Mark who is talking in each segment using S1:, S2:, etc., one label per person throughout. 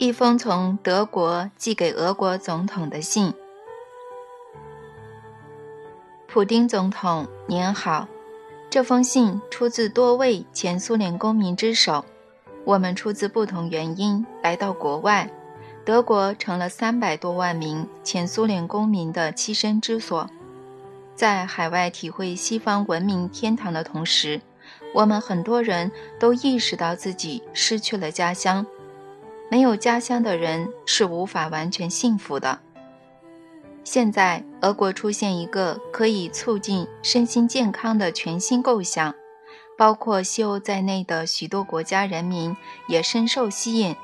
S1: 一封从德国寄给俄国总统的信。普丁总统您好，这封信出自多位前苏联公民之手。我们出自不同原因来到国外，德国成了三百多万名前苏联公民的栖身之所。在海外体会西方文明天堂的同时，我们很多人都意识到自己失去了家乡。没有家乡的人是无法完全幸福的。现在，俄国出现一个可以促进身心健康的全新构想，包括西欧在内的许多国家人民也深受吸引。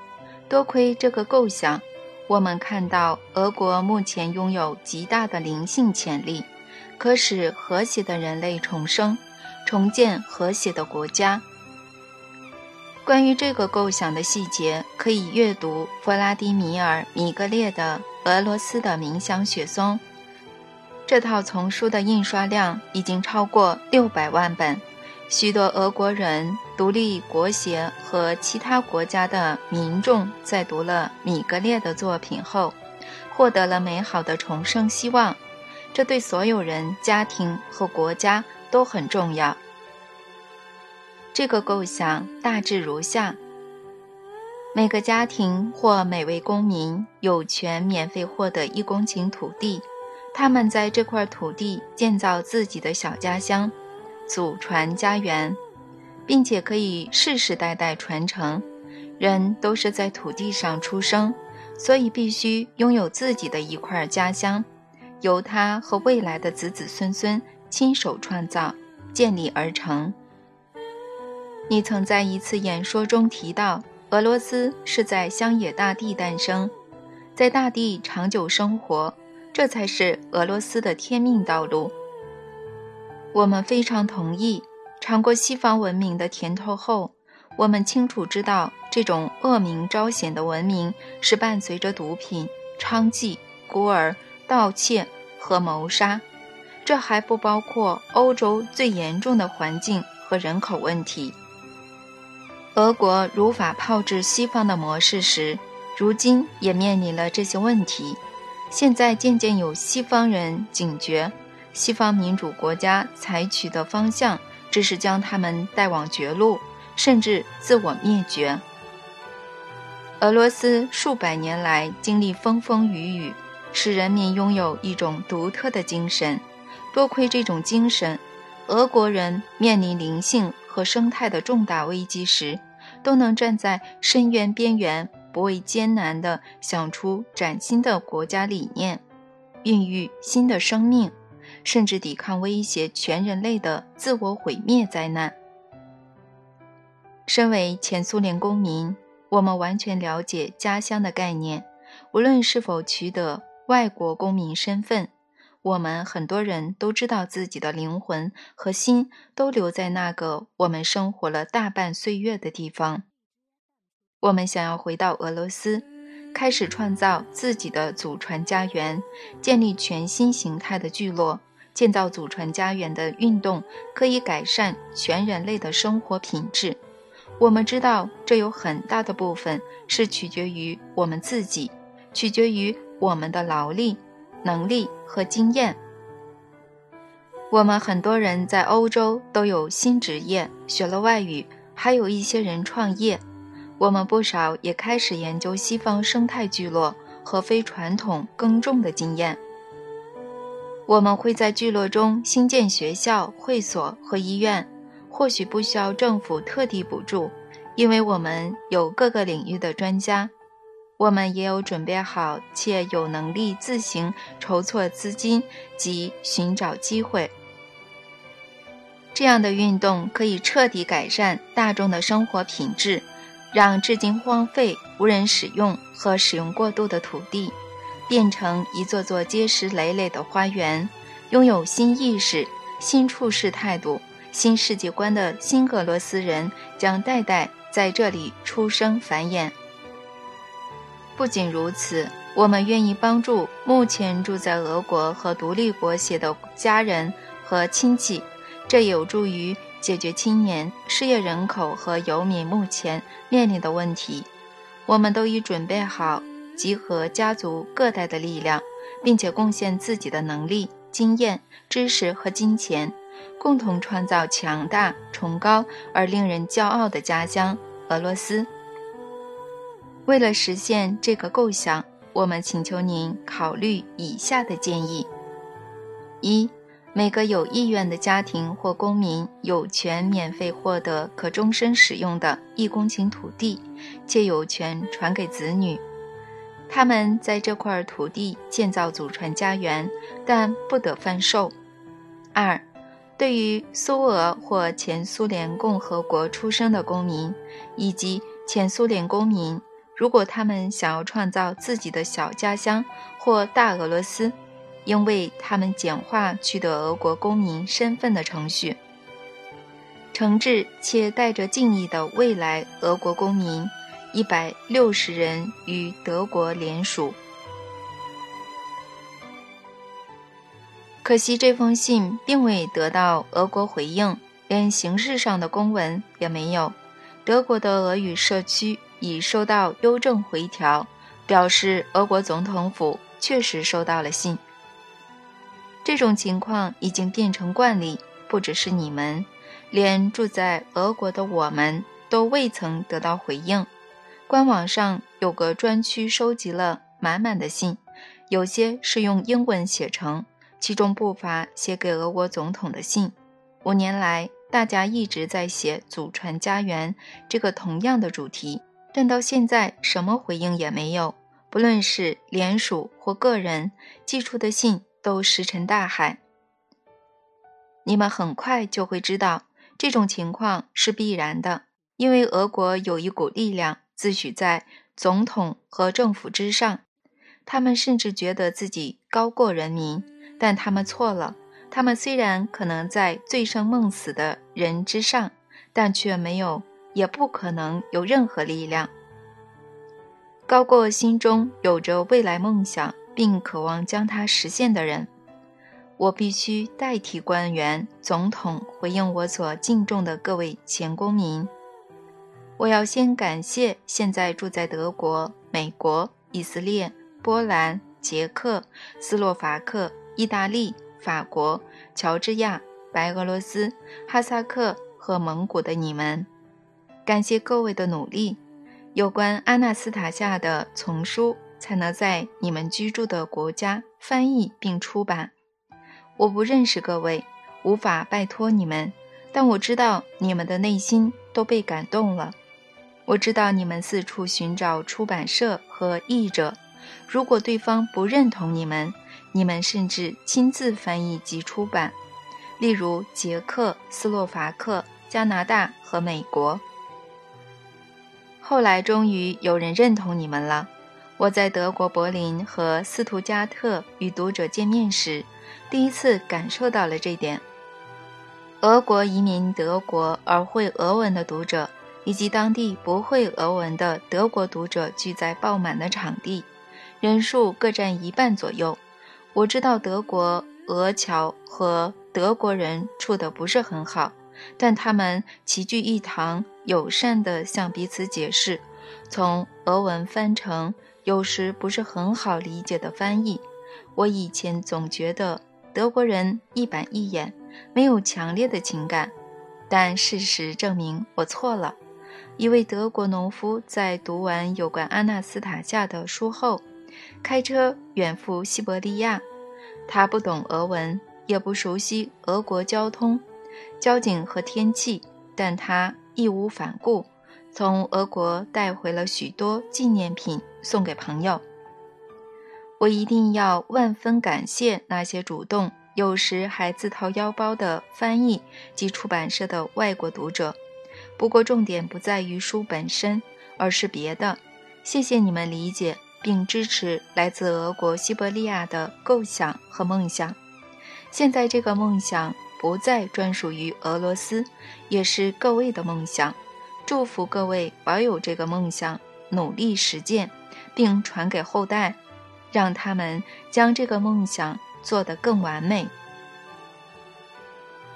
S1: 多亏这个构想，我们看到俄国目前拥有极大的灵性潜力，可使和谐的人类重生，重建和谐的国家。关于这个构想的细节，可以阅读弗拉迪米尔·米格列的《俄罗斯的冥想雪松》。这套丛书的印刷量已经超过六百万本，许多俄国人、独立国协和其他国家的民众在读了米格列的作品后，获得了美好的重生希望。这对所有人、家庭和国家都很重要。这个构想大致如下：每个家庭或每位公民有权免费获得一公顷土地，他们在这块土地建造自己的小家乡，祖传家园，并且可以世世代代传承。人都是在土地上出生，所以必须拥有自己的一块家乡，由他和未来的子子孙孙亲手创造、建立而成。你曾在一次演说中提到，俄罗斯是在乡野大地诞生，在大地长久生活，这才是俄罗斯的天命道路。我们非常同意。尝过西方文明的甜头后，我们清楚知道，这种恶名昭显的文明是伴随着毒品、娼妓、孤儿、盗窃和谋杀。这还不包括欧洲最严重的环境和人口问题。俄国如法炮制西方的模式时，如今也面临了这些问题。现在渐渐有西方人警觉，西方民主国家采取的方向只是将他们带往绝路，甚至自我灭绝。俄罗斯数百年来经历风风雨雨，使人民拥有一种独特的精神。多亏这种精神，俄国人面临灵性和生态的重大危机时。都能站在深渊边缘，不畏艰难地想出崭新的国家理念，孕育新的生命，甚至抵抗威胁全人类的自我毁灭灾难。身为前苏联公民，我们完全了解家乡的概念。无论是否取得外国公民身份，我们很多人都知道自己的灵魂和心都留在那个我们生活了大半岁月的地方。我们想要回到俄罗斯，开始创造自己的祖传家园，建立全新形态的聚落。建造祖传家园的运动可以改善全人类的生活品质。我们知道，这有很大的部分是取决于我们自己，取决于我们的劳力。能力和经验，我们很多人在欧洲都有新职业，学了外语，还有一些人创业。我们不少也开始研究西方生态聚落和非传统耕种的经验。我们会在聚落中新建学校、会所和医院，或许不需要政府特地补助，因为我们有各个领域的专家。我们也有准备好且有能力自行筹措资金及寻找机会。这样的运动可以彻底改善大众的生活品质，让至今荒废、无人使用和使用过度的土地，变成一座座结实累累的花园。拥有新意识、新处事态度、新世界观的新俄罗斯人将代代在这里出生繁衍。不仅如此，我们愿意帮助目前住在俄国和独立国协的家人和亲戚，这有助于解决青年、失业人口和游民目前面临的问题。我们都已准备好集合家族各代的力量，并且贡献自己的能力、经验、知识和金钱，共同创造强大、崇高而令人骄傲的家乡——俄罗斯。为了实现这个构想，我们请求您考虑以下的建议：一、每个有意愿的家庭或公民有权免费获得可终身使用的一公顷土地，且有权传给子女。他们在这块土地建造祖传家园，但不得贩售。二、对于苏俄或前苏联共和国出生的公民以及前苏联公民。如果他们想要创造自己的小家乡或大俄罗斯，应为他们简化取得俄国公民身份的程序。诚挚且带着敬意的未来俄国公民，一百六十人与德国联署。可惜这封信并未得到俄国回应，连形式上的公文也没有。德国的俄语社区。已收到邮政回条，表示俄国总统府确实收到了信。这种情况已经变成惯例，不只是你们，连住在俄国的我们都未曾得到回应。官网上有个专区，收集了满满的信，有些是用英文写成，其中不乏写给俄国总统的信。五年来，大家一直在写“祖传家园”这个同样的主题。但到现在什么回应也没有，不论是联署或个人寄出的信都石沉大海。你们很快就会知道，这种情况是必然的，因为俄国有一股力量自诩在总统和政府之上，他们甚至觉得自己高过人民，但他们错了。他们虽然可能在醉生梦死的人之上，但却没有。也不可能有任何力量高过心中有着未来梦想并渴望将它实现的人。我必须代替官员、总统回应我所敬重的各位前公民。我要先感谢现在住在德国、美国、以色列、波兰、捷克斯洛伐克、意大利、法国、乔治亚、白俄罗斯、哈萨克和蒙古的你们。感谢各位的努力，有关阿纳斯塔夏的丛书才能在你们居住的国家翻译并出版。我不认识各位，无法拜托你们，但我知道你们的内心都被感动了。我知道你们四处寻找出版社和译者，如果对方不认同你们，你们甚至亲自翻译及出版，例如捷克斯洛伐克、加拿大和美国。后来终于有人认同你们了。我在德国柏林和斯图加特与读者见面时，第一次感受到了这点。俄国移民德国而会俄文的读者，以及当地不会俄文的德国读者聚在爆满的场地，人数各占一半左右。我知道德国俄侨和德国人处得不是很好。但他们齐聚一堂，友善地向彼此解释，从俄文翻成有时不是很好理解的翻译。我以前总觉得德国人一板一眼，没有强烈的情感，但事实证明我错了。一位德国农夫在读完有关阿纳斯塔夏的书后，开车远赴西伯利亚。他不懂俄文，也不熟悉俄国交通。交警和天气，但他义无反顾，从俄国带回了许多纪念品送给朋友。我一定要万分感谢那些主动，有时还自掏腰包的翻译及出版社的外国读者。不过重点不在于书本身，而是别的。谢谢你们理解并支持来自俄国西伯利亚的构想和梦想。现在这个梦想。不再专属于俄罗斯，也是各位的梦想。祝福各位保有这个梦想，努力实践，并传给后代，让他们将这个梦想做得更完美。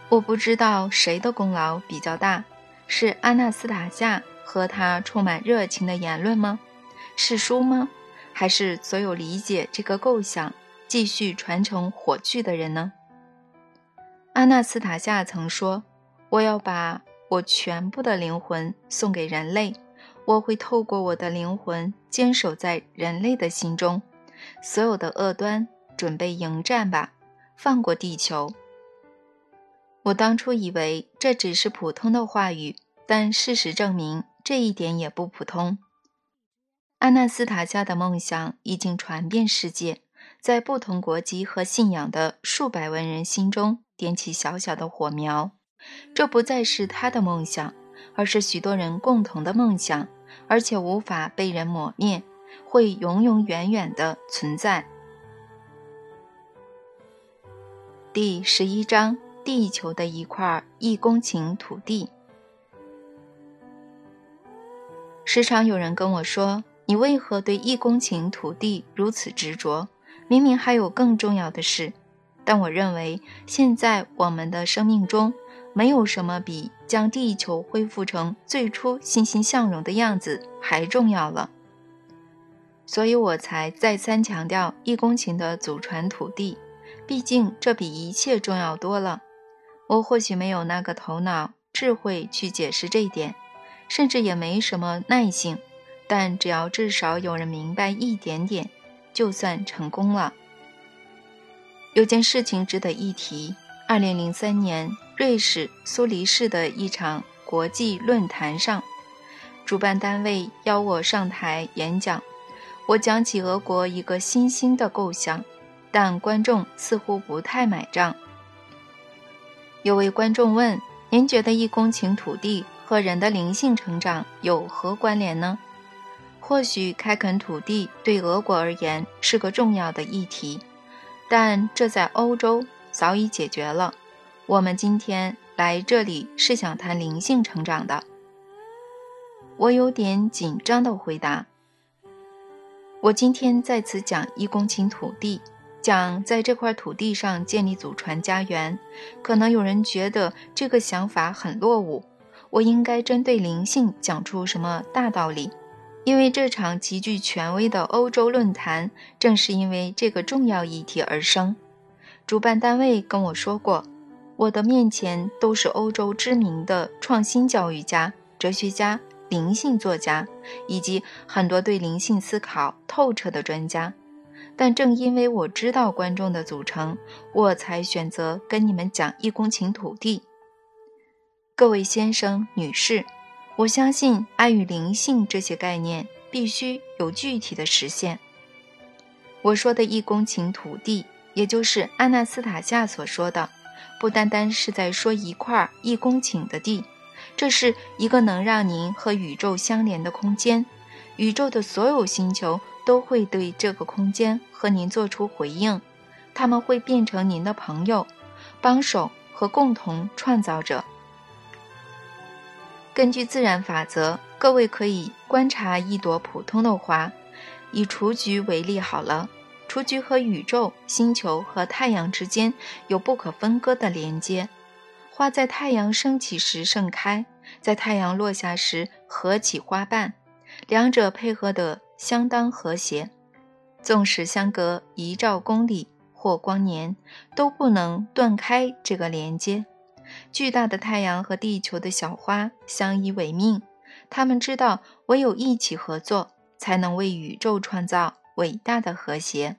S1: 我不知道谁的功劳比较大，是阿纳斯塔夏和他充满热情的言论吗？是书吗？还是所有理解这个构想、继续传承火炬的人呢？阿纳斯塔夏曾说：“我要把我全部的灵魂送给人类，我会透过我的灵魂坚守在人类的心中。所有的恶端，准备迎战吧，放过地球。”我当初以为这只是普通的话语，但事实证明这一点也不普通。阿纳斯塔夏的梦想已经传遍世界，在不同国籍和信仰的数百万人心中点起小小的火苗。这不再是他的梦想，而是许多人共同的梦想，而且无法被人抹灭，会永永远远的存在。第十一章。地球的一块一公顷土地。时常有人跟我说：“你为何对一公顷土地如此执着？明明还有更重要的事。”但我认为，现在我们的生命中没有什么比将地球恢复成最初欣欣向荣的样子还重要了。所以我才再三强调一公顷的祖传土地，毕竟这比一切重要多了。我或许没有那个头脑、智慧去解释这一点，甚至也没什么耐性。但只要至少有人明白一点点，就算成功了。有件事情值得一提：二零零三年，瑞士苏黎世的一场国际论坛上，主办单位邀我上台演讲。我讲起俄国一个新兴的构想，但观众似乎不太买账。有位观众问：“您觉得一公顷土地和人的灵性成长有何关联呢？”或许开垦土地对俄国而言是个重要的议题，但这在欧洲早已解决了。我们今天来这里是想谈灵性成长的。我有点紧张地回答：“我今天在此讲一公顷土地。”讲在这块土地上建立祖传家园，可能有人觉得这个想法很落伍。我应该针对灵性讲出什么大道理？因为这场极具权威的欧洲论坛，正是因为这个重要议题而生。主办单位跟我说过，我的面前都是欧洲知名的创新教育家、哲学家、灵性作家，以及很多对灵性思考透彻的专家。但正因为我知道观众的组成，我才选择跟你们讲一公顷土地。各位先生、女士，我相信爱与灵性这些概念必须有具体的实现。我说的一公顷土地，也就是阿纳斯塔夏所说的，不单单是在说一块一公顷的地，这是一个能让您和宇宙相连的空间，宇宙的所有星球。都会对这个空间和您做出回应，他们会变成您的朋友、帮手和共同创造者。根据自然法则，各位可以观察一朵普通的花，以雏菊为例好了。雏菊和宇宙、星球和太阳之间有不可分割的连接。花在太阳升起时盛开，在太阳落下时合起花瓣，两者配合得。相当和谐，纵使相隔一兆公里或光年，都不能断开这个连接。巨大的太阳和地球的小花相依为命，他们知道唯有一起合作，才能为宇宙创造伟大的和谐。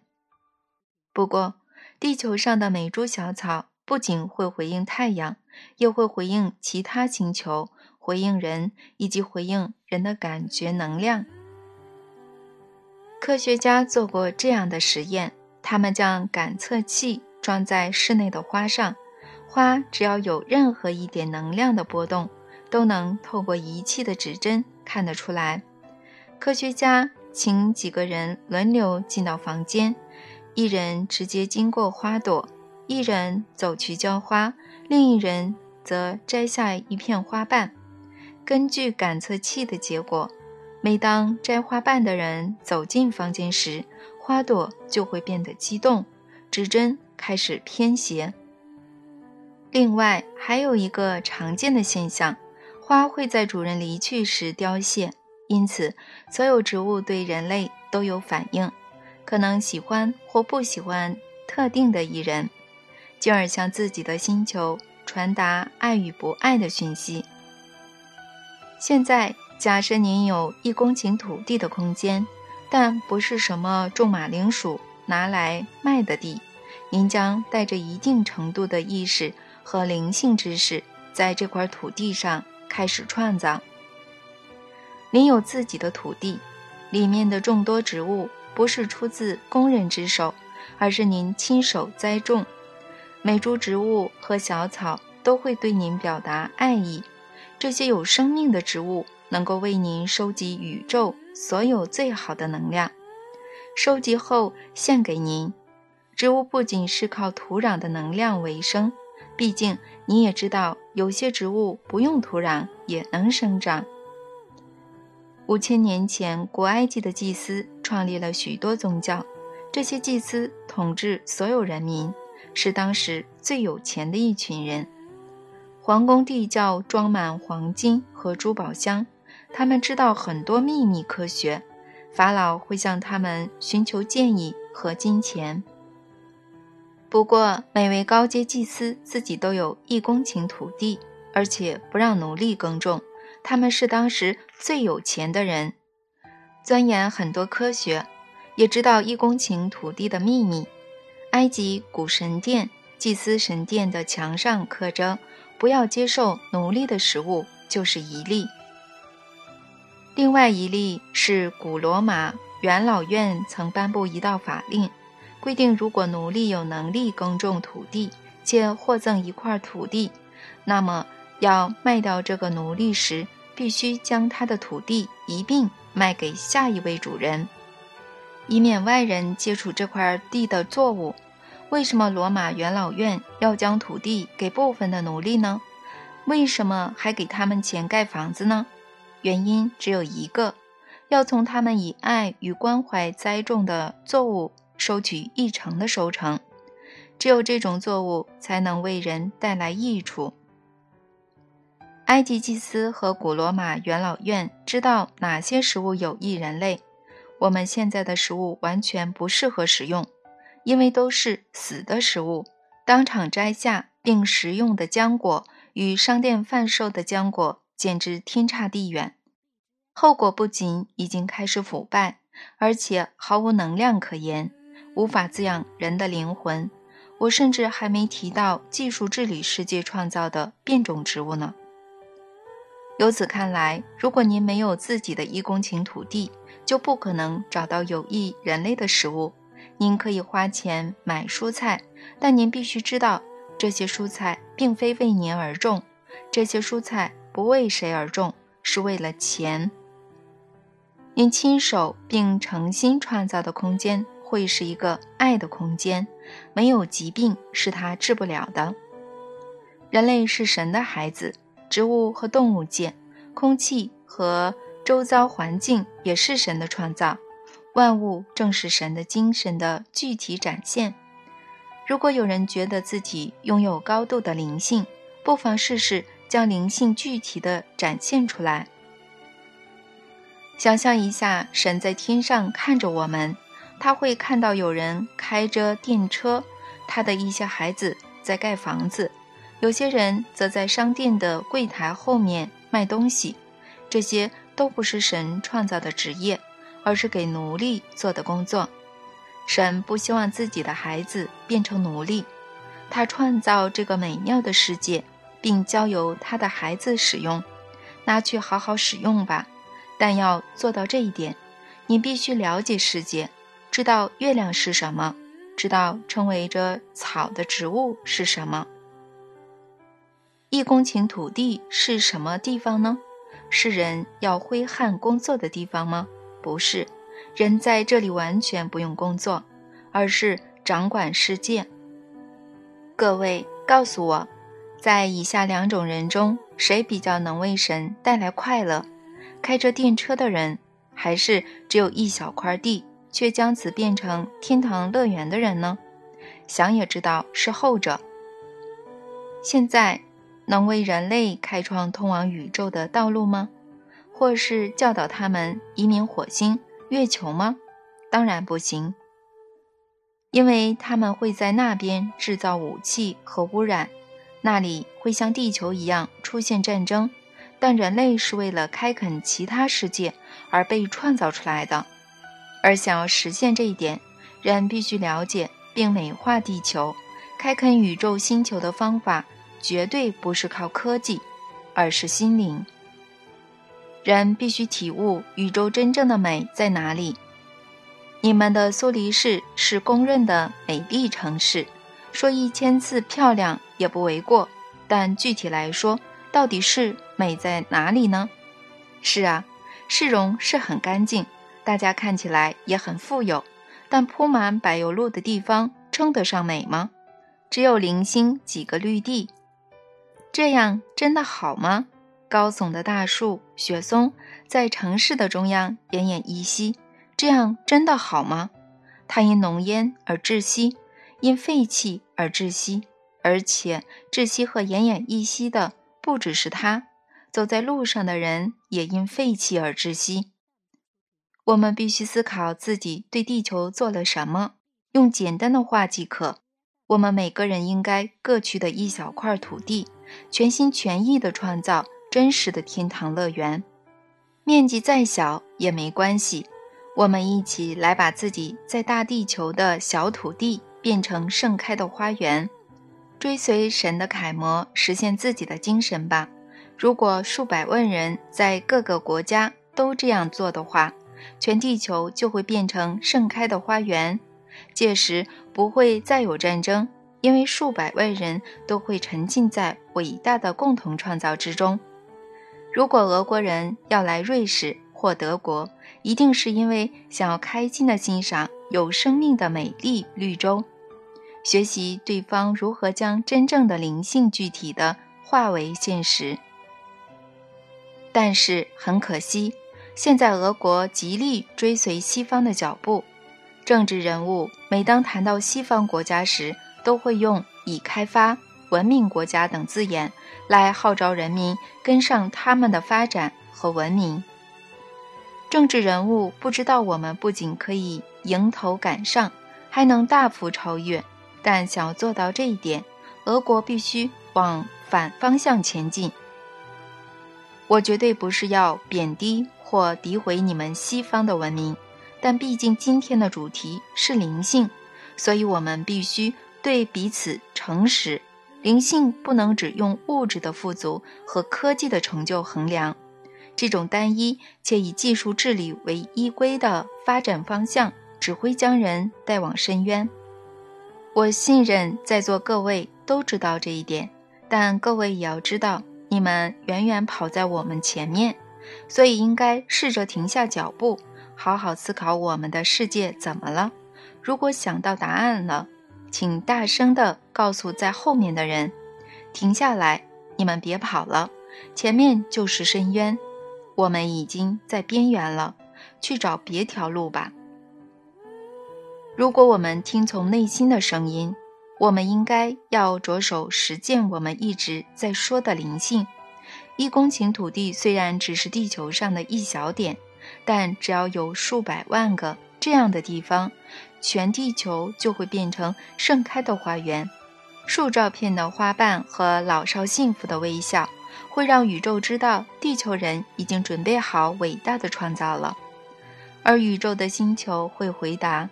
S1: 不过，地球上的每株小草不仅会回应太阳，也会回应其他星球，回应人，以及回应人的感觉能量。科学家做过这样的实验：他们将感测器装在室内的花上，花只要有任何一点能量的波动，都能透过仪器的指针看得出来。科学家请几个人轮流进到房间，一人直接经过花朵，一人走去浇花，另一人则摘下一片花瓣。根据感测器的结果。每当摘花瓣的人走进房间时，花朵就会变得激动，指针开始偏斜。另外，还有一个常见的现象：花会在主人离去时凋谢，因此所有植物对人类都有反应，可能喜欢或不喜欢特定的一人，进而向自己的星球传达爱与不爱的讯息。现在，假设您有一公顷土地的空间，但不是什么种马铃薯拿来卖的地，您将带着一定程度的意识和灵性知识，在这块土地上开始创造。您有自己的土地，里面的众多植物不是出自工人之手，而是您亲手栽种。每株植物和小草都会对您表达爱意。这些有生命的植物能够为您收集宇宙所有最好的能量，收集后献给您。植物不仅是靠土壤的能量为生，毕竟你也知道，有些植物不用土壤也能生长。五千年前，古埃及的祭司创立了许多宗教。这些祭司统治所有人民，是当时最有钱的一群人。皇宫地窖装满黄金和珠宝箱，他们知道很多秘密科学。法老会向他们寻求建议和金钱。不过，每位高阶祭司自己都有一公顷土地，而且不让奴隶耕种。他们是当时最有钱的人，钻研很多科学，也知道一公顷土地的秘密。埃及古神殿、祭司神殿的墙上刻着“不要接受奴隶的食物”，就是一例。另外一例是古罗马元老院曾颁布一道法令，规定如果奴隶有能力耕种土地，且获赠一块土地，那么。要卖掉这个奴隶时，必须将他的土地一并卖给下一位主人，以免外人接触这块地的作物。为什么罗马元老院要将土地给部分的奴隶呢？为什么还给他们钱盖房子呢？原因只有一个：要从他们以爱与关怀栽种的作物收取一成的收成。只有这种作物才能为人带来益处。埃及祭司和古罗马元老院知道哪些食物有益人类。我们现在的食物完全不适合食用，因为都是死的食物。当场摘下并食用的浆果，与商店贩售的浆果简直天差地远。后果不仅已经开始腐败，而且毫无能量可言，无法滋养人的灵魂。我甚至还没提到技术治理世界创造的变种植物呢。由此看来，如果您没有自己的一公顷土地，就不可能找到有益人类的食物。您可以花钱买蔬菜，但您必须知道，这些蔬菜并非为您而种，这些蔬菜不为谁而种，是为了钱。您亲手并诚心创造的空间，会是一个爱的空间。没有疾病是他治不了的。人类是神的孩子。植物和动物界，空气和周遭环境也是神的创造，万物正是神的精神的具体展现。如果有人觉得自己拥有高度的灵性，不妨试试将灵性具体的展现出来。想象一下，神在天上看着我们，他会看到有人开着电车，他的一些孩子在盖房子。有些人则在商店的柜台后面卖东西，这些都不是神创造的职业，而是给奴隶做的工作。神不希望自己的孩子变成奴隶，他创造这个美妙的世界，并交由他的孩子使用，拿去好好使用吧。但要做到这一点，你必须了解世界，知道月亮是什么，知道称为着草的植物是什么。一公顷土地是什么地方呢？是人要挥汗工作的地方吗？不是，人在这里完全不用工作，而是掌管世界。各位，告诉我，在以下两种人中，谁比较能为神带来快乐？开着电车的人，还是只有一小块地却将此变成天堂乐园的人呢？想也知道是后者。现在。能为人类开创通往宇宙的道路吗？或是教导他们移民火星、月球吗？当然不行，因为他们会在那边制造武器和污染，那里会像地球一样出现战争。但人类是为了开垦其他世界而被创造出来的，而想要实现这一点，人必须了解并美化地球。开垦宇宙星球的方法绝对不是靠科技，而是心灵。人必须体悟宇宙真正的美在哪里。你们的苏黎世是公认的美丽城市，说一千次漂亮也不为过。但具体来说，到底是美在哪里呢？是啊，市容是很干净，大家看起来也很富有。但铺满柏油路的地方称得上美吗？只有零星几个绿地，这样真的好吗？高耸的大树、雪松在城市的中央奄奄一息，这样真的好吗？它因浓烟而窒息，因废气而窒息，而且窒息和奄奄一息的不只是它，走在路上的人也因废气而窒息。我们必须思考自己对地球做了什么，用简单的话即可。我们每个人应该各取的一小块土地，全心全意地创造真实的天堂乐园。面积再小也没关系，我们一起来把自己在大地球的小土地变成盛开的花园，追随神的楷模，实现自己的精神吧。如果数百万人在各个国家都这样做的话，全地球就会变成盛开的花园。届时不会再有战争，因为数百万人都会沉浸在伟大的共同创造之中。如果俄国人要来瑞士或德国，一定是因为想要开心地欣赏有生命的美丽绿洲，学习对方如何将真正的灵性具体的化为现实。但是很可惜，现在俄国极力追随西方的脚步。政治人物每当谈到西方国家时，都会用“已开发”“文明国家”等字眼来号召人民跟上他们的发展和文明。政治人物不知道，我们不仅可以迎头赶上，还能大幅超越。但想要做到这一点，俄国必须往反方向前进。我绝对不是要贬低或诋毁你们西方的文明。但毕竟今天的主题是灵性，所以我们必须对彼此诚实。灵性不能只用物质的富足和科技的成就衡量。这种单一且以技术治理为依归的发展方向，只会将人带往深渊。我信任在座各位都知道这一点，但各位也要知道，你们远远跑在我们前面，所以应该试着停下脚步。好好思考我们的世界怎么了？如果想到答案了，请大声地告诉在后面的人：“停下来，你们别跑了，前面就是深渊，我们已经在边缘了，去找别条路吧。”如果我们听从内心的声音，我们应该要着手实践我们一直在说的灵性。一公顷土地虽然只是地球上的一小点。但只要有数百万个这样的地方，全地球就会变成盛开的花园。数照片的花瓣和老少幸福的微笑，会让宇宙知道地球人已经准备好伟大的创造了。而宇宙的星球会回答：“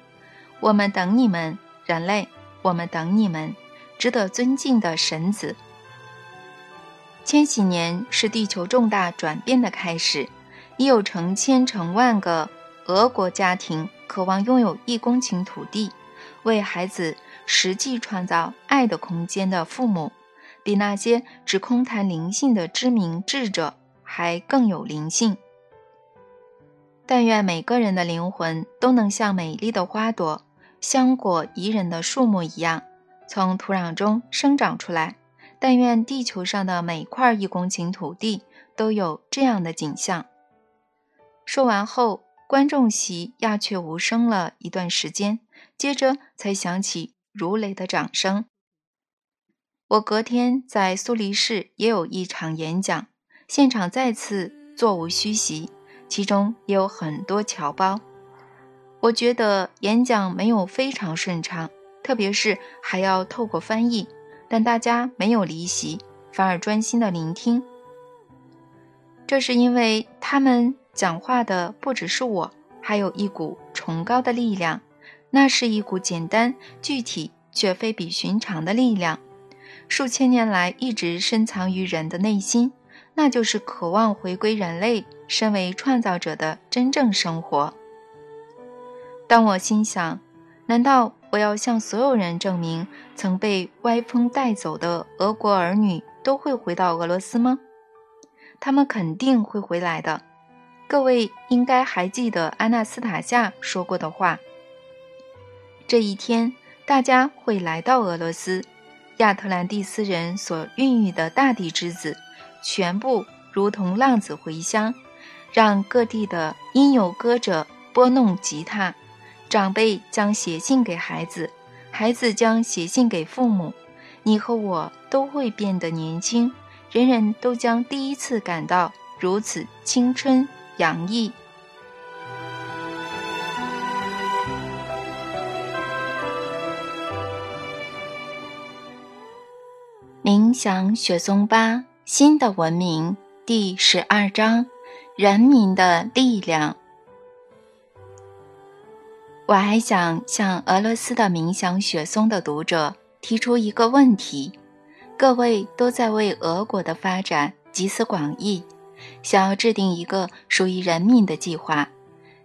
S1: 我们等你们，人类，我们等你们，值得尊敬的神子。”千禧年是地球重大转变的开始。已有成千成万个俄国家庭渴望拥有一公顷土地，为孩子实际创造爱的空间的父母，比那些只空谈灵性的知名智者还更有灵性。但愿每个人的灵魂都能像美丽的花朵、香果宜人的树木一样，从土壤中生长出来。但愿地球上的每块一公顷土地都有这样的景象。说完后，观众席鸦雀无声了一段时间，接着才响起如雷的掌声。我隔天在苏黎世也有一场演讲，现场再次座无虚席，其中也有很多侨胞。我觉得演讲没有非常顺畅，特别是还要透过翻译，但大家没有离席，反而专心的聆听。这是因为他们讲话的不只是我，还有一股崇高的力量，那是一股简单具体却非比寻常的力量，数千年来一直深藏于人的内心，那就是渴望回归人类身为创造者的真正生活。当我心想，难道我要向所有人证明曾被歪风带走的俄国儿女都会回到俄罗斯吗？他们肯定会回来的。各位应该还记得安娜斯塔夏说过的话：这一天，大家会来到俄罗斯，亚特兰蒂斯人所孕育的大地之子，全部如同浪子回乡，让各地的音游歌者拨弄吉他，长辈将写信给孩子，孩子将写信给父母，你和我都会变得年轻。人人都将第一次感到如此青春洋溢。冥想雪松巴新的文明第十二章：人民的力量。我还想向俄罗斯的冥想雪松的读者提出一个问题。各位都在为俄国的发展集思广益，想要制定一个属于人民的计划。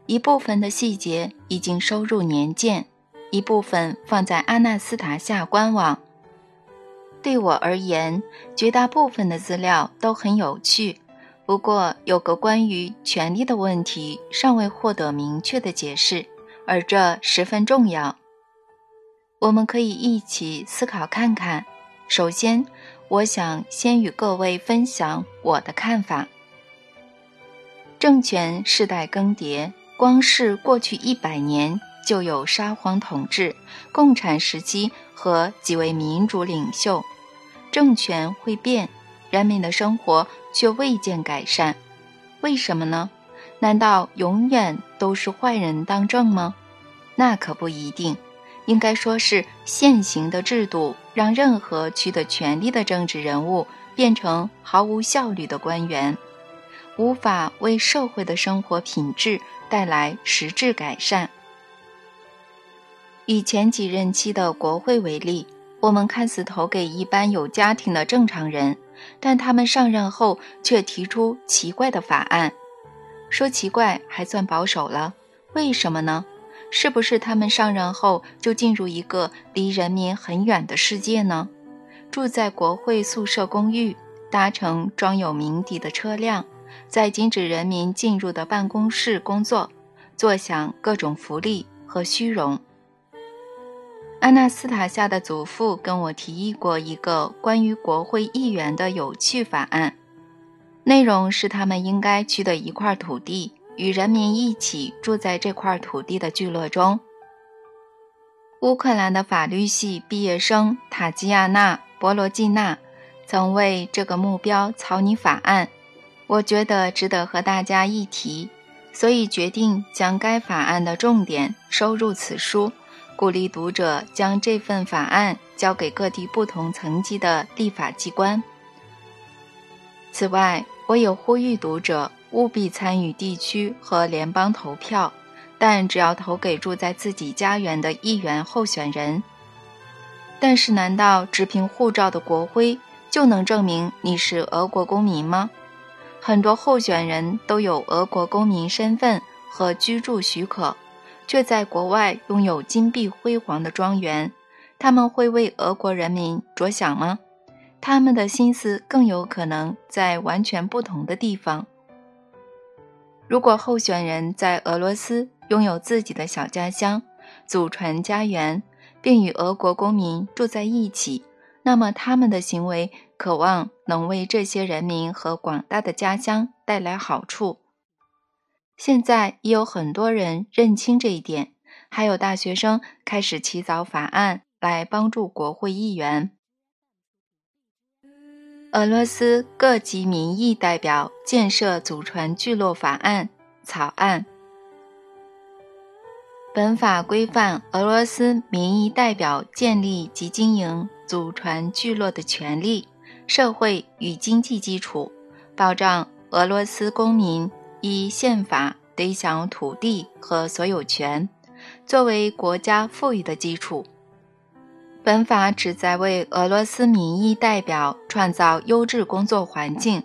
S1: 一部分的细节已经收入年鉴，一部分放在阿纳斯塔夏官网。对我而言，绝大部分的资料都很有趣。不过，有个关于权力的问题尚未获得明确的解释，而这十分重要。我们可以一起思考看看。首先，我想先与各位分享我的看法。政权世代更迭，光是过去一百年就有沙皇统治、共产时期和几位民主领袖。政权会变，人民的生活却未见改善。为什么呢？难道永远都是坏人当政吗？那可不一定。应该说是现行的制度，让任何取得权力的政治人物变成毫无效率的官员，无法为社会的生活品质带来实质改善。以前几任期的国会为例，我们看似投给一般有家庭的正常人，但他们上任后却提出奇怪的法案。说奇怪还算保守了，为什么呢？是不是他们上任后就进入一个离人民很远的世界呢？住在国会宿舍公寓，搭乘装有鸣笛的车辆，在禁止人民进入的办公室工作，坐享各种福利和虚荣。安娜斯塔夏的祖父跟我提议过一个关于国会议员的有趣法案，内容是他们应该取得一块土地。与人民一起住在这块土地的聚落中。乌克兰的法律系毕业生塔吉亚娜·博罗季娜曾为这个目标草拟法案，我觉得值得和大家一提，所以决定将该法案的重点收入此书，鼓励读者将这份法案交给各地不同层级的立法机关。此外，我也呼吁读者。务必参与地区和联邦投票，但只要投给住在自己家园的议员候选人。但是，难道只凭护照的国徽就能证明你是俄国公民吗？很多候选人都有俄国公民身份和居住许可，却在国外拥有金碧辉煌的庄园。他们会为俄国人民着想吗？他们的心思更有可能在完全不同的地方。如果候选人在俄罗斯拥有自己的小家乡、祖传家园，并与俄国公民住在一起，那么他们的行为渴望能为这些人民和广大的家乡带来好处。现在已有很多人认清这一点，还有大学生开始起草法案来帮助国会议员。俄罗斯各级民意代表建设祖传聚落法案草案。本法规范俄罗斯民意代表建立及经营祖传聚落的权利、社会与经济基础，保障俄罗斯公民依宪法得享土地和所有权，作为国家富裕的基础。本法旨在为俄罗斯民意代表创造优质工作环境，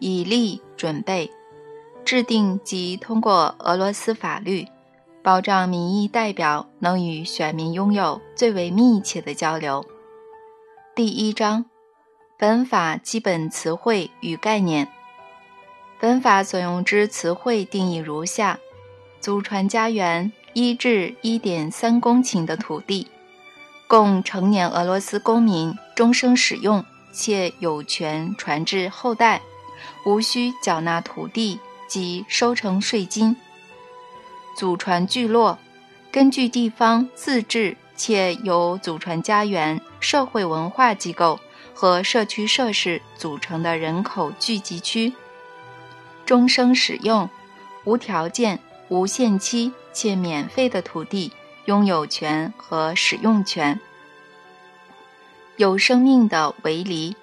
S1: 以利准备、制定及通过俄罗斯法律，保障民意代表能与选民拥有最为密切的交流。第一章，本法基本词汇与概念。本法所用之词汇定义如下：祖传家园一至一点三公顷的土地。供成年俄罗斯公民终生使用，且有权传至后代，无需缴纳土地及收成税金。祖传聚落，根据地方自治且由祖传家园、社会文化机构和社区设施组成的人口聚集区，终生使用，无条件、无限期且免费的土地。拥有权和使用权。有生命的围篱，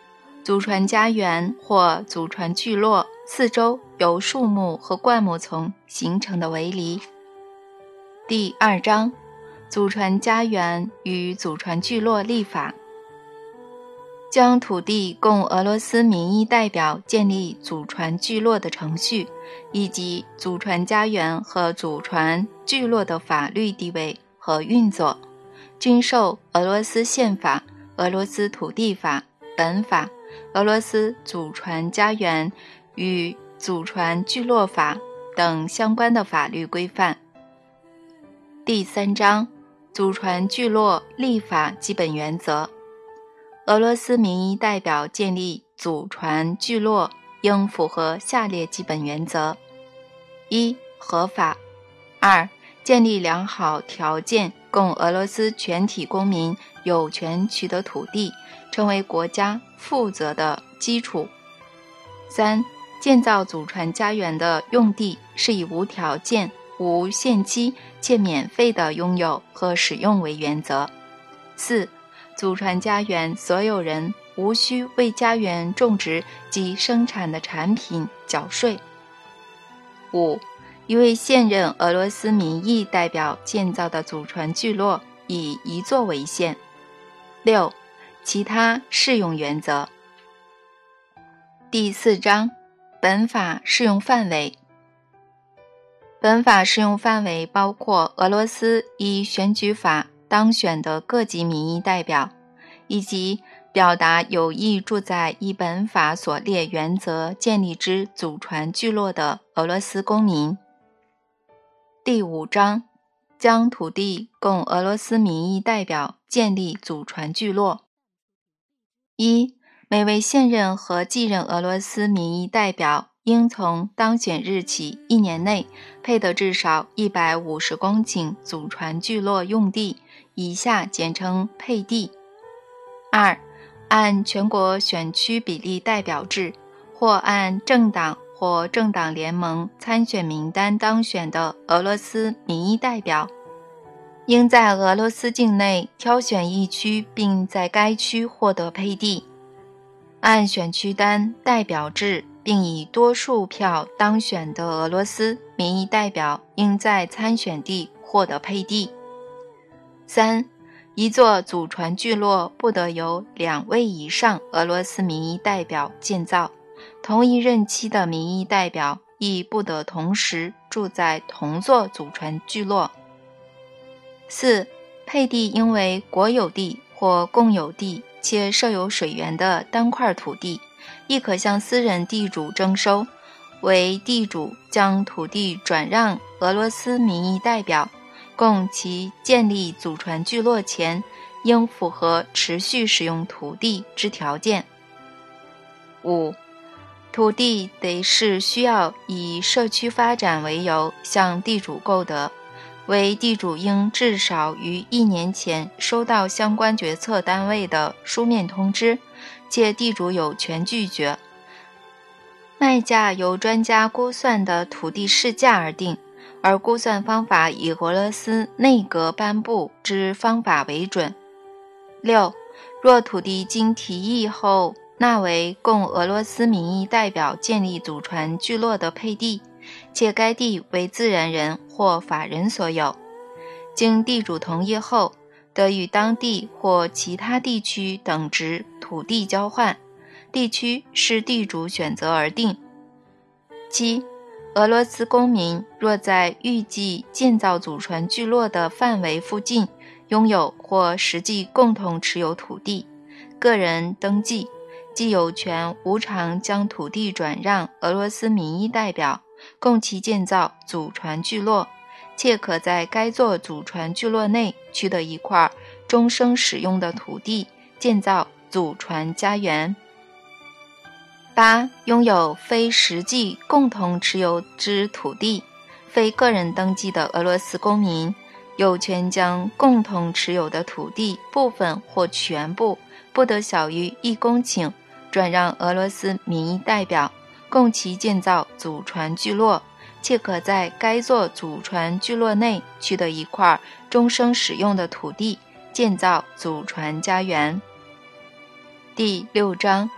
S1: 祖传家园或祖传聚落四周由树木和灌木丛形成的围篱。第二章，祖传家园与祖传聚落立法，将土地供俄罗斯民意代表建立祖传聚落的程序，以及祖传家园和祖传聚落的法律地位。和运作，均受俄罗斯宪法、俄罗斯土地法、本法、俄罗斯祖传家园与祖传聚落法等相关的法律规范。第三章，祖传聚落立法基本原则。俄罗斯民意代表建立祖传聚落应符合下列基本原则：一、合法；二、建立良好条件，供俄罗斯全体公民有权取得土地，成为国家负责的基础。三、建造祖传家园的用地是以无条件、无限期且免费的拥有和使用为原则。四、祖传家园所有人无需为家园种植及生产的产品缴税。五。一位现任俄罗斯民意代表建造的祖传聚落以一座为限。六、其他适用原则。第四章，本法适用范围。本法适用范围包括俄罗斯以选举法当选的各级民意代表，以及表达有意住在依本法所列原则建立之祖传聚落的俄罗斯公民。第五章，将土地供俄罗斯民意代表建立祖传聚落。一、每位现任和继任俄罗斯民意代表应从当选日起一年内配得至少一百五十公顷祖传聚落用地（以下简称配地）。二、按全国选区比例代表制，或按政党。或政党联盟参选名单当选的俄罗斯民意代表，应在俄罗斯境内挑选一区，并在该区获得配地。按选区单代表制，并以多数票当选的俄罗斯民意代表，应在参选地获得配地。三，一座祖传聚落不得由两位以上俄罗斯民意代表建造。同一任期的民意代表亦不得同时住在同座祖传聚落。四、配地应为国有地或共有地，且设有水源的单块土地，亦可向私人地主征收。为地主将土地转让俄罗斯民意代表，供其建立祖传聚落前，应符合持续使用土地之条件。五。土地得是需要以社区发展为由向地主购得，为地主应至少于一年前收到相关决策单位的书面通知，且地主有权拒绝。卖价由专家估算的土地市价而定，而估算方法以俄罗斯内阁颁布之方法为准。六，若土地经提议后纳为供俄罗斯民意代表建立祖传聚落的配地，且该地为自然人或法人所有，经地主同意后，得与当地或其他地区等值土地交换。地区是地主选择而定。七，俄罗斯公民若在预计建造祖传聚落的范围附近拥有或实际共同持有土地，个人登记，即有权无偿将土地转让俄罗斯民意代表，供其建造祖传聚落，且可在该座祖传聚落内取得一块终生使用的土地，建造祖传家园。八、拥有非实际共同持有之土地，非个人登记的俄罗斯公民，有权将共同持有的土地部分或全部（不得小于一公顷）转让俄罗斯民意代表，供其建造祖传聚落，且可在该座祖传聚落内取得一块终生使用的土地，建造祖传家园。第六章。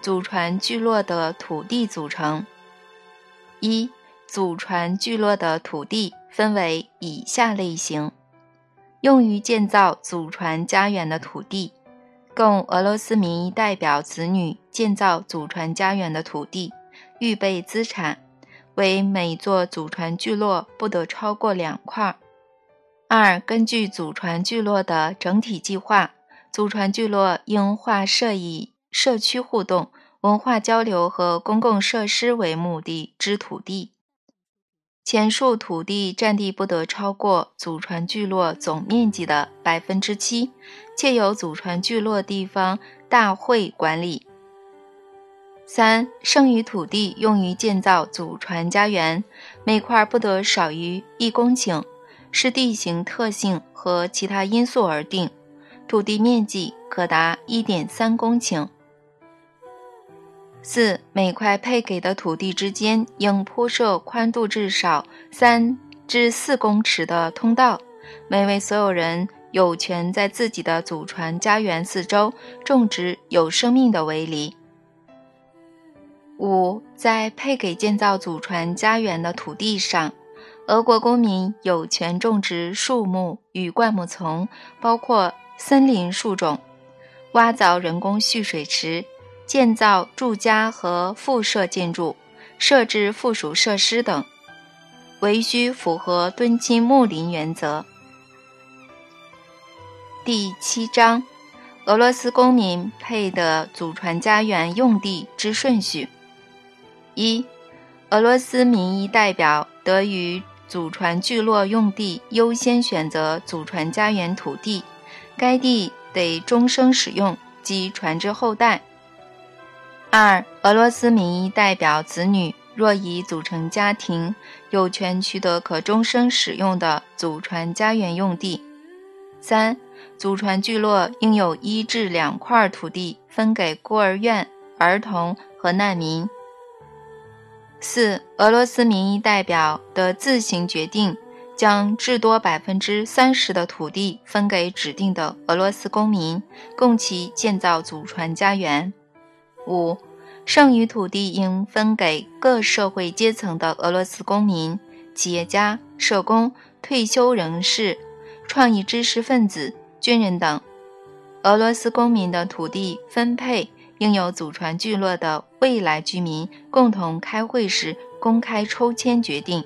S1: 祖传聚落的土地组成：一、祖传聚落的土地分为以下类型：用于建造祖传家园的土地，供俄罗斯民意代表子女建造祖传家园的土地，预备资产为每座祖传聚落不得超过两块。二、根据祖传聚落的整体计划，祖传聚落应划设以社区互动、文化交流和公共设施为目的之土地，前述土地占地不得超过祖传聚落总面积的百分之七，且由祖传聚落地方大会管理。三、剩余土地用于建造祖传家园，每块不得少于一公顷，视地形特性和其他因素而定，土地面积可达一点三公顷。四、每块配给的土地之间应铺设宽度至少三至四公尺的通道，每位所有人有权在自己的祖传家园四周种植有生命的围篱。五、在配给建造祖传家园的土地上，俄国公民有权种植树木与灌木丛，包括森林树种，挖凿人工蓄水池。建造住家和附设建筑，设置附属设施等，唯需符合敦亲睦邻原则。第七章，俄罗斯公民配的祖传家园用地之顺序：一、俄罗斯民意代表得于祖传聚落用地优先选择祖传家园土地，该地得终生使用及传至后代。二、俄罗斯民意代表子女若已组成家庭，有权取得可终生使用的祖传家园用地。三、祖传聚落应有一至两块土地分给孤儿院、儿童和难民。四、俄罗斯民意代表得自行决定将至多百分之三十的土地分给指定的俄罗斯公民，供其建造祖传家园。五、剩余土地应分给各社会阶层的俄罗斯公民、企业家、社工、退休人士、创意知识分子、军人等。俄罗斯公民的土地分配应由祖传聚落的未来居民共同开会时公开抽签决定。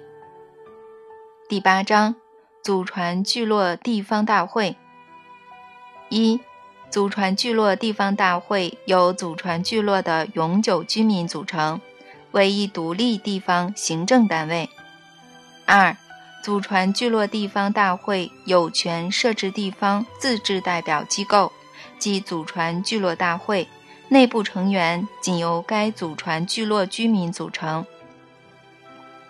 S1: 第八章：祖传聚落地方大会。一。祖传聚落地方大会由祖传聚落的永久居民组成，为一独立地方行政单位。二、祖传聚落地方大会有权设置地方自治代表机构，即祖传聚落大会内部成员仅由该祖传聚落居民组成。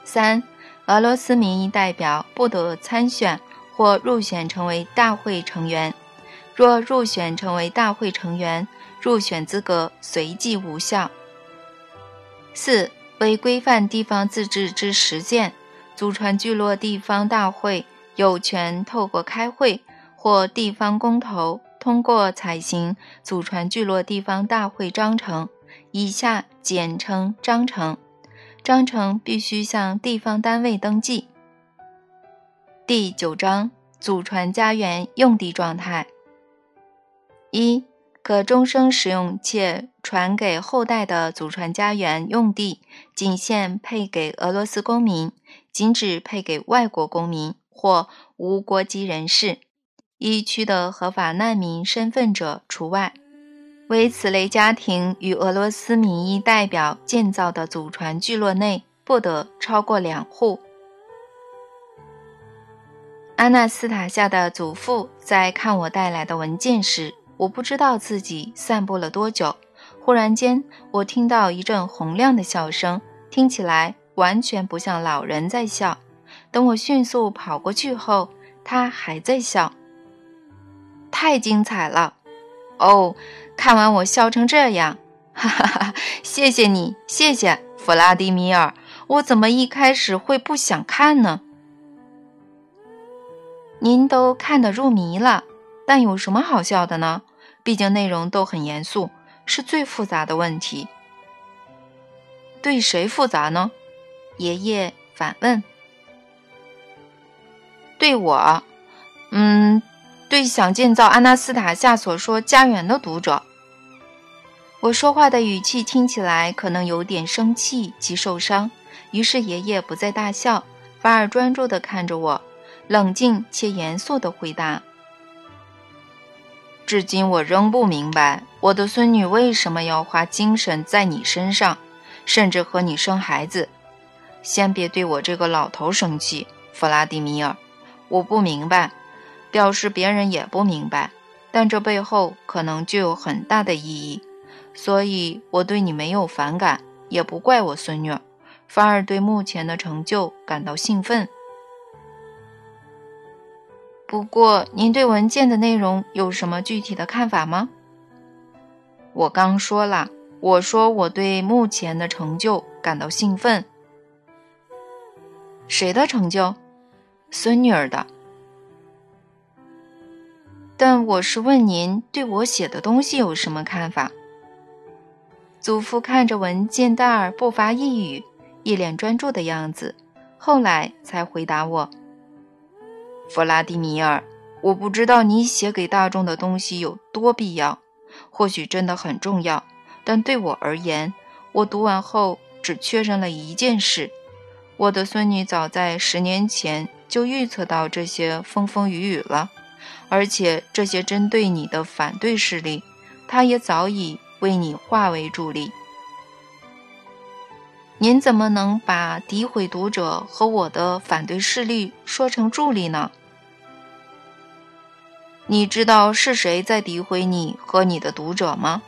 S1: 三、俄罗斯民意代表不得参选或入选成为大会成员。若入选成为大会成员，入选资格随即无效。四、为规范地方自治之实践，祖传聚落地方大会有权透过开会或地方公投，通过采行祖传聚落地方大会章程（以下简称章程）。章程必须向地方单位登记。第九章祖传家园用地状态：一、可终生使用且传给后代的祖传家园用地，仅限配给俄罗斯公民，禁止配给外国公民或无国籍人士，一取得合法难民身份者除外。为此类家庭与俄罗斯民意代表建造的祖传聚落内不得超过两户。阿纳斯塔夏的祖父在看我带来的文件时，我不知道自己散步了多久。忽然间，我听到一阵洪亮的笑声，听起来完全不像老人在笑。等我迅速跑过去后，他还在笑。太精彩了！哦。看完我笑成这样，哈哈哈！谢谢你，谢谢弗拉迪米尔。我怎么一开始会不想看呢？您都看得入迷了，但有什么好笑的呢？毕竟内容都很严肃，是最复杂的问题。对谁复杂呢？爷爷反问。对我，嗯。对想建造阿纳斯塔夏所说家园的读者，我说话的语气听起来可能有点生气及受伤。于是爷爷不再大笑，反而专注地看着我，冷静且严肃地回答：“至今我仍不明白，我的孙女为什么要花精神在你身上，甚至和你生孩子。先别对我这个老头生气，弗拉迪米尔，我不明白。”表示别人也不明白，但这背后可能就有很大的意义，所以我对你没有反感，也不怪我孙女，反而对目前的成就感到兴奋。不过，您对文件的内容有什么具体的看法吗？我刚说了，我说我对目前的成就感到兴奋。谁的成就？孙女儿的。但我是问您对我写的东西有什么看法？祖父看着文件袋儿不发一语，一脸专注的样子，后来才回答我：“弗拉迪米尔，我不知道你写给大众的东西有多必要，或许真的很重要，但对我而言，我读完后只确认了一件事：我的孙女早在十年前就预测到这些风风雨雨了。”而且这些针对你的反对势力，他也早已为你化为助力。您怎么能把诋毁读者和我的反对势力说成助力呢？你知道是谁在诋毁你和你的读者吗？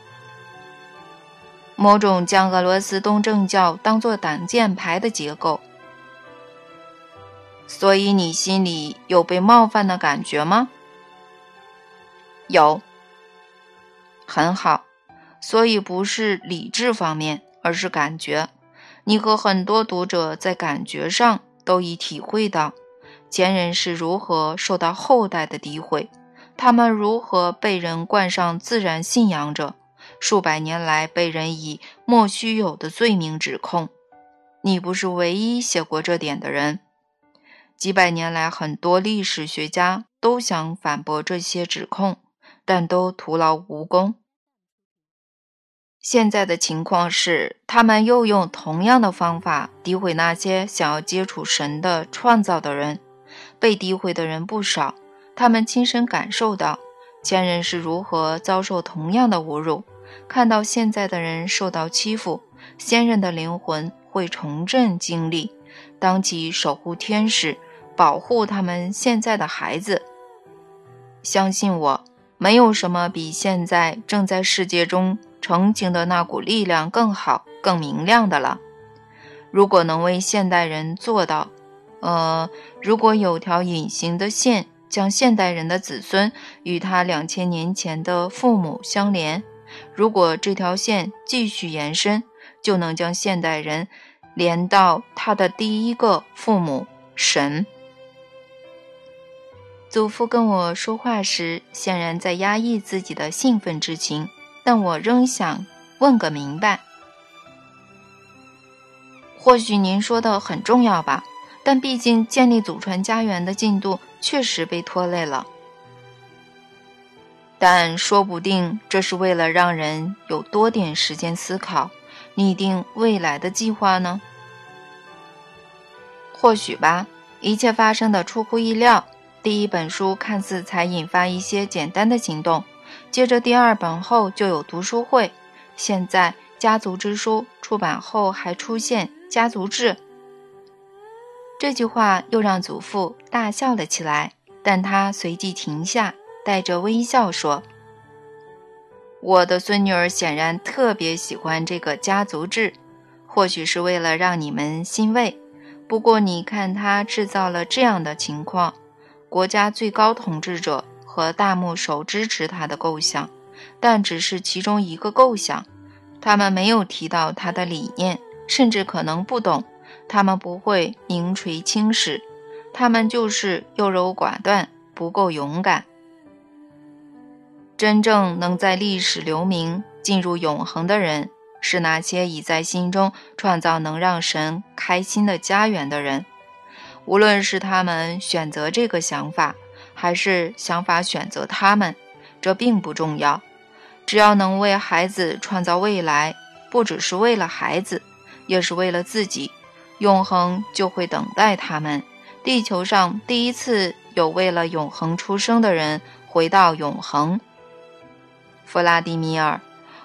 S1: 某种将俄罗斯东正教当作挡箭牌的结构。所以你心里有被冒犯的感觉吗？有，很好，所以不是理智方面，而是感觉。你和很多读者在感觉上都已体会到，前人是如何受到后代的诋毁，他们如何被人冠上自然信仰者，数百年来被人以莫须有的罪名指控。你不是唯一写过这点的人，几百年来，很多历史学家都想反驳这些指控。但都徒劳无功。现在的情况是，他们又用同样的方法诋毁那些想要接触神的创造的人。被诋毁的人不少，他们亲身感受到前人是如何遭受同样的侮辱，看到现在的人受到欺负，先人的灵魂会重振精力，当起守护天使，保护他们现在的孩子。相信我。没有什么比现在正在世界中成型的那股力量更好、更明亮的了。如果能为现代人做到，呃，如果有条隐形的线将现代人的子孙与他两千年前的父母相连，如果这条线继续延伸，就能将现代人连到他的第一个父母神。祖父跟我说话时，显然在压抑自己的兴奋之情，但我仍想问个明白。或许您说的很重要吧，但毕竟建立祖传家园的进度确实被拖累了。但说不定这是为了让人有多点时间思考、拟定未来的计划呢？或许吧。一切发生的出乎意料。第一本书看似才引发一些简单的行动，接着第二本后就有读书会，现在家族之书出版后还出现家族志。这句话又让祖父大笑了起来，但他随即停下。带着微笑说：“我的孙女儿显然特别喜欢这个家族制，或许是为了让你们欣慰。不过你看，他制造了这样的情况：国家最高统治者和大牧首支持他的构想，但只是其中一个构想。他们没有提到他的理念，甚至可能不懂。他们不会名垂青史，他们就是优柔寡断，不够勇敢。”真正能在历史留名、进入永恒的人，是那些已在心中创造能让神开心的家园的人。无论是他们选择这个想法，还是想法选择他们，这并不重要。只要能为孩子创造未来，不只是为了孩子，也是为了自己，永恒就会等待他们。地球上第一次有为了永恒出生的人回到永恒。弗拉迪米尔，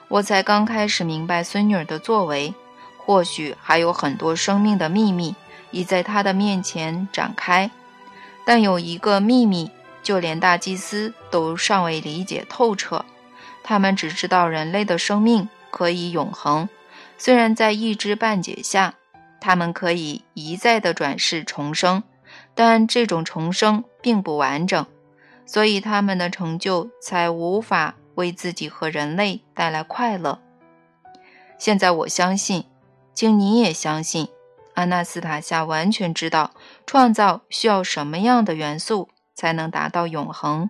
S1: 我才刚开始明白孙女儿的作为，或许还有很多生命的秘密已在她的面前展开，但有一个秘密，就连大祭司都尚未理解透彻。他们只知道人类的生命可以永恒，虽然在一知半解下，他们可以一再的转世重生，但这种重生并不完整，所以他们的成就才无法。为自己和人类带来快乐。现在我相信，请你也相信，阿纳斯塔夏完全知道创造需要什么样的元素才能达到永恒。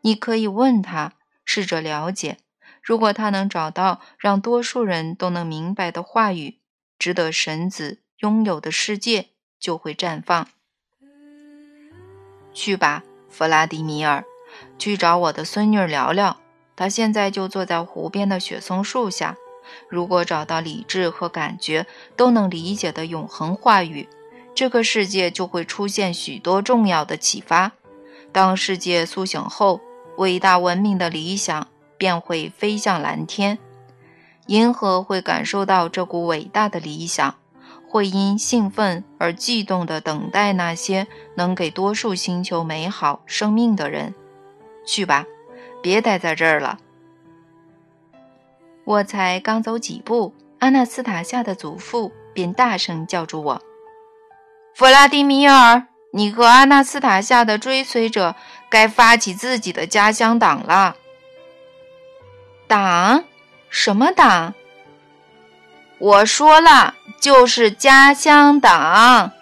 S1: 你可以问他，试着了解。如果他能找到让多数人都能明白的话语，值得神子拥有的世界就会绽放。去吧，弗拉迪米尔，去找我的孙女聊聊。她现在就坐在湖边的雪松树下。如果找到理智和感觉都能理解的永恒话语，这个世界就会出现许多重要的启发。当世界苏醒后，伟大文明的理想便会飞向蓝天。银河会感受到这股伟大的理想，会因兴奋而悸动地等待那些能给多数星球美好生命的人。去吧。别待在这儿了！我才刚走几步，阿纳斯塔夏的祖父便大声叫住我：“弗拉迪米尔，你和阿纳斯塔夏的追随者该发起自己的家乡党了。”党？什么党？我说了，就是家乡党。